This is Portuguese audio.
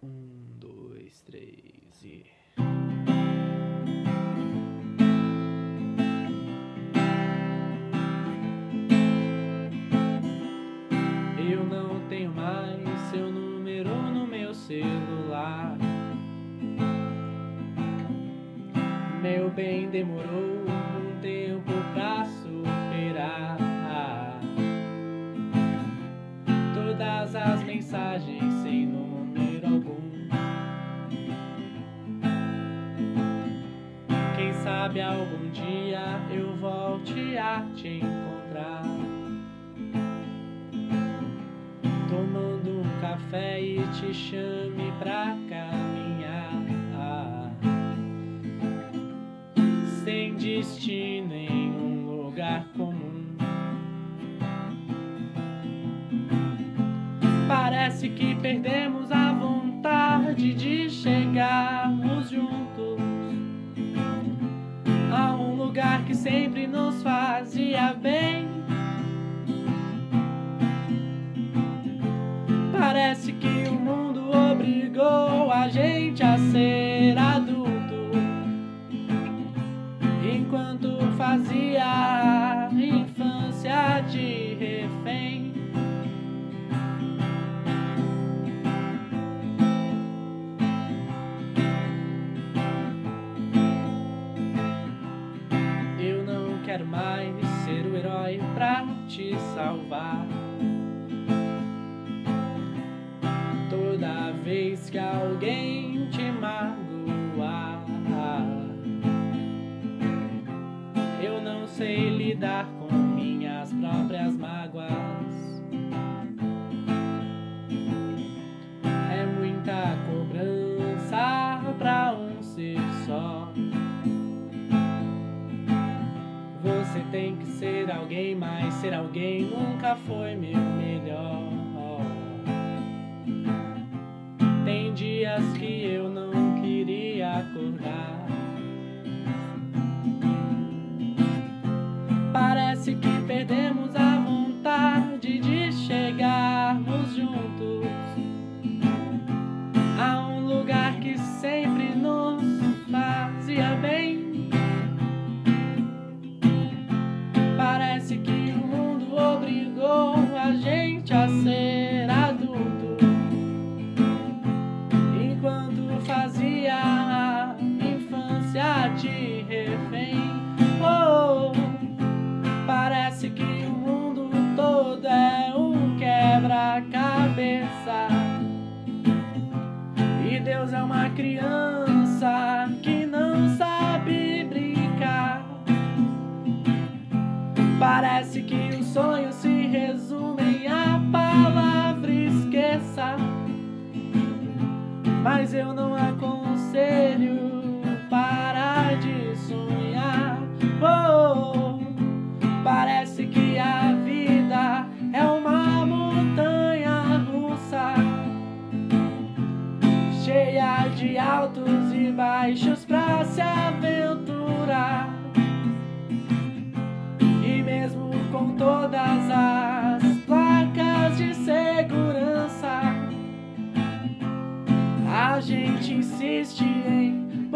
Um, dois, três e. Eu não tenho mais seu número no meu celular. Meu bem demorou um tempo pra superar todas as mensagens dia eu volte a te encontrar. Tomando um café e te chame pra caminhar. Sem destino em um lugar comum. Parece que perdemos a vontade de chegarmos juntos lugar que sempre nos fazia bem. Parece que o mundo obrigou a gente a ser adulto enquanto fazia quero mais ser o herói pra te salvar. Toda vez que alguém te magoar, eu não sei lidar com minhas próprias mágoas. É muita cobrança pra um ser só. Tem que ser alguém, mas ser alguém nunca foi meu melhor. Quebra-cabeça. E Deus é uma criança altos e baixos pra se aventurar. E mesmo com todas as placas de segurança, a gente insiste em